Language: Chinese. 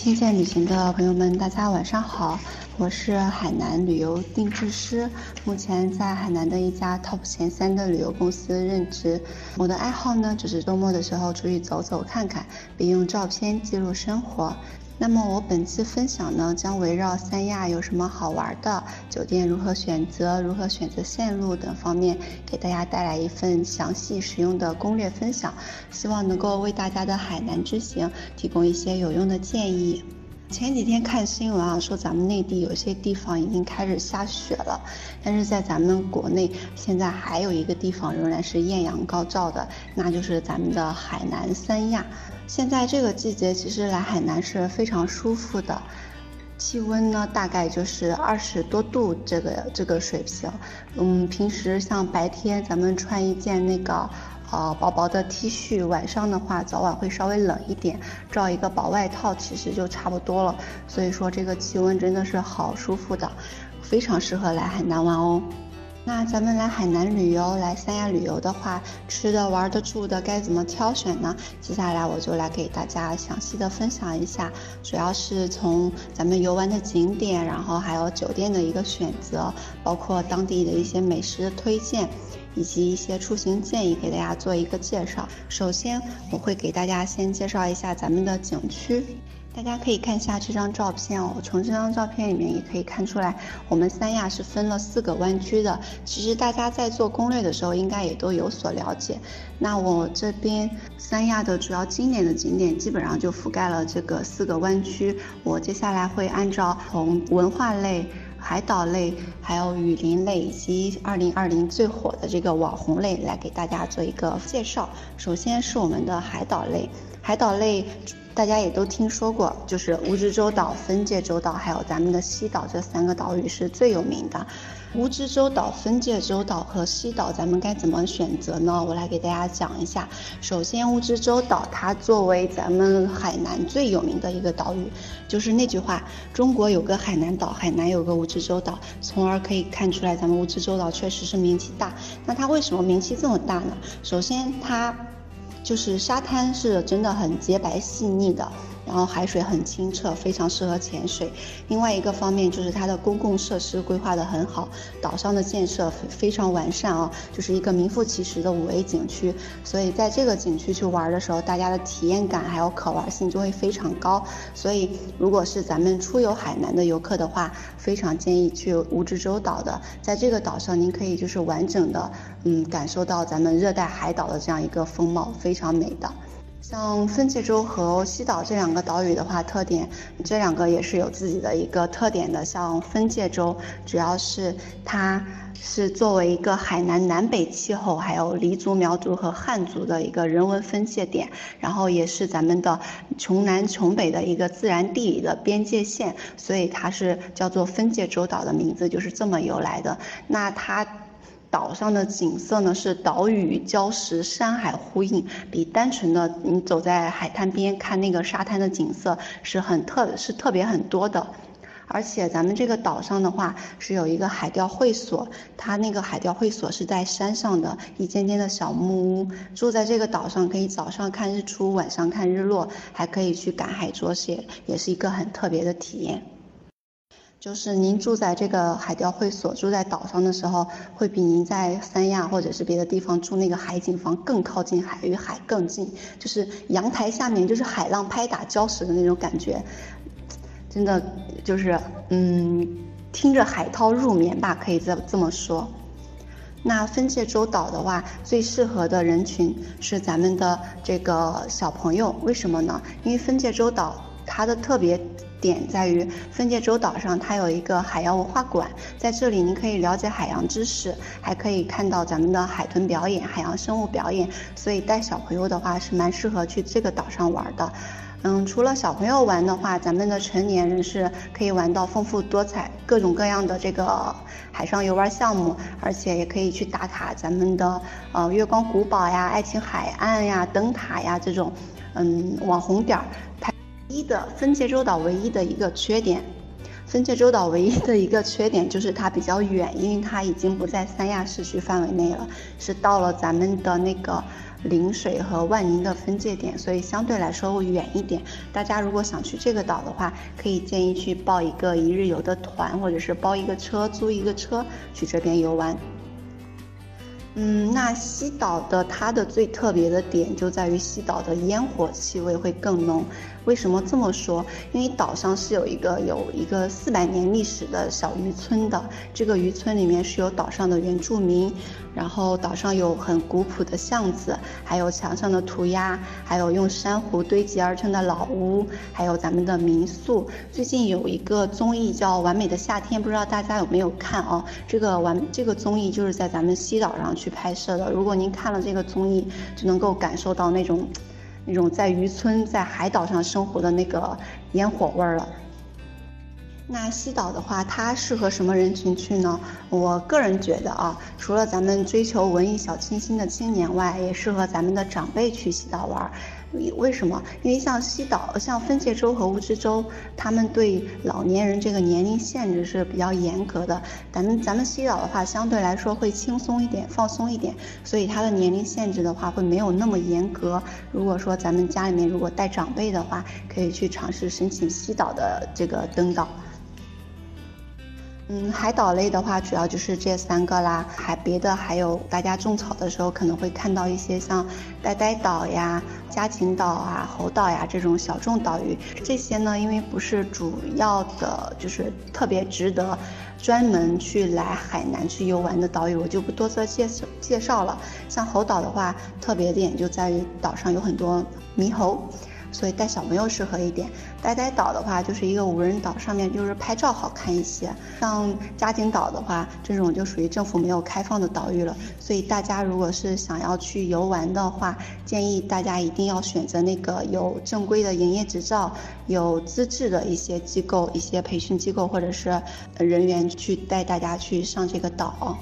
听见旅行的朋友们，大家晚上好，我是海南旅游定制师，目前在海南的一家 TOP 前三的旅游公司任职。我的爱好呢，就是周末的时候出去走走看看，并用照片记录生活。那么我本次分享呢，将围绕三亚有什么好玩的，酒店如何选择，如何选择线路等方面，给大家带来一份详细实用的攻略分享，希望能够为大家的海南之行提供一些有用的建议。前几天看新闻啊，说咱们内地有些地方已经开始下雪了，但是在咱们国内，现在还有一个地方仍然是艳阳高照的，那就是咱们的海南三亚。现在这个季节其实来海南是非常舒服的，气温呢大概就是二十多度这个这个水平。嗯，平时像白天咱们穿一件那个呃薄薄的 T 恤，晚上的话早晚会稍微冷一点，罩一个薄外套其实就差不多了。所以说这个气温真的是好舒服的，非常适合来海南玩哦。那咱们来海南旅游，来三亚旅游的话，吃的、玩的、住的该怎么挑选呢？接下来我就来给大家详细的分享一下，主要是从咱们游玩的景点，然后还有酒店的一个选择，包括当地的一些美食的推荐，以及一些出行建议，给大家做一个介绍。首先，我会给大家先介绍一下咱们的景区。大家可以看一下这张照片哦，从这张照片里面也可以看出来，我们三亚是分了四个湾区的。其实大家在做攻略的时候，应该也都有所了解。那我这边三亚的主要经典的景点，基本上就覆盖了这个四个湾区。我接下来会按照从文化类、海岛类、还有雨林类以及二零二零最火的这个网红类来给大家做一个介绍。首先是我们的海岛类，海岛类。大家也都听说过，就是蜈支洲岛、分界洲岛，还有咱们的西岛这三个岛屿是最有名的。蜈支洲岛、分界洲岛和西岛，咱们该怎么选择呢？我来给大家讲一下。首先，蜈支洲岛它作为咱们海南最有名的一个岛屿，就是那句话：中国有个海南岛，海南有个蜈支洲岛，从而可以看出来咱们蜈支洲岛确实是名气大。那它为什么名气这么大呢？首先，它。就是沙滩是真的很洁白细腻的。然后海水很清澈，非常适合潜水。另外一个方面就是它的公共设施规划的很好，岛上的建设非常完善啊，就是一个名副其实的五 A 景区。所以在这个景区去玩的时候，大家的体验感还有可玩性就会非常高。所以如果是咱们出游海南的游客的话，非常建议去蜈支洲岛的。在这个岛上，您可以就是完整的嗯感受到咱们热带海岛的这样一个风貌，非常美的。像分界洲和西岛这两个岛屿的话，特点这两个也是有自己的一个特点的。像分界洲，主要是它是作为一个海南南北气候，还有黎族、苗族和汉族的一个人文分界点，然后也是咱们的琼南琼北的一个自然地理的边界线，所以它是叫做分界洲岛的名字就是这么由来的。那它。岛上的景色呢，是岛屿礁石、山海呼应，比单纯的你走在海滩边看那个沙滩的景色是很特，是特别很多的。而且咱们这个岛上的话，是有一个海钓会所，它那个海钓会所是在山上的一间间的小木屋，住在这个岛上可以早上看日出，晚上看日落，还可以去赶海捉蟹，也是一个很特别的体验。就是您住在这个海钓会所，住在岛上的时候，会比您在三亚或者是别的地方住那个海景房更靠近海，与海更近。就是阳台下面就是海浪拍打礁石的那种感觉，真的就是嗯，听着海涛入眠吧，可以这这么说。那分界洲岛的话，最适合的人群是咱们的这个小朋友，为什么呢？因为分界洲岛它的特别。点在于分界洲岛上，它有一个海洋文化馆，在这里您可以了解海洋知识，还可以看到咱们的海豚表演、海洋生物表演，所以带小朋友的话是蛮适合去这个岛上玩的。嗯，除了小朋友玩的话，咱们的成年人是可以玩到丰富多彩、各种各样的这个海上游玩项目，而且也可以去打卡咱们的呃月光古堡呀、爱情海岸呀、灯塔呀这种嗯网红点儿。一的分界洲岛唯一的一个缺点，分界洲岛唯一的一个缺点就是它比较远，因为它已经不在三亚市区范围内了，是到了咱们的那个陵水和万宁的分界点，所以相对来说会远一点。大家如果想去这个岛的话，可以建议去报一个一日游的团，或者是包一个车，租一个车去这边游玩。嗯，那西岛的它的最特别的点就在于西岛的烟火气味会更浓。为什么这么说？因为岛上是有一个有一个四百年历史的小渔村的，这个渔村里面是有岛上的原住民，然后岛上有很古朴的巷子，还有墙上的涂鸦，还有用珊瑚堆积而成的老屋，还有咱们的民宿。最近有一个综艺叫《完美的夏天》，不知道大家有没有看啊？这个完这个综艺就是在咱们西岛上去拍摄的。如果您看了这个综艺，就能够感受到那种。那种在渔村、在海岛上生活的那个烟火味儿了。那西岛的话，它适合什么人群去呢？我个人觉得啊，除了咱们追求文艺小清新的青年外，也适合咱们的长辈去西岛玩。为什么？因为像西岛、像分界洲和蜈支洲，他们对老年人这个年龄限制是比较严格的。咱们咱们西岛的话，相对来说会轻松一点、放松一点，所以它的年龄限制的话会没有那么严格。如果说咱们家里面如果带长辈的话，可以去尝试申请西岛的这个登岛。嗯，海岛类的话，主要就是这三个啦。还别的还有，大家种草的时候可能会看到一些像呆呆岛呀、嘉景岛啊、猴岛呀这种小众岛屿。这些呢，因为不是主要的，就是特别值得专门去来海南去游玩的岛屿，我就不多做介绍介绍了。像猴岛的话，特别点就在于岛上有很多猕猴。所以带小朋友适合一点。呆呆岛的话，就是一个无人岛，上面就是拍照好看一些。像嘉景岛的话，这种就属于政府没有开放的岛屿了。所以大家如果是想要去游玩的话，建议大家一定要选择那个有正规的营业执照、有资质的一些机构、一些培训机构或者是人员去带大家去上这个岛。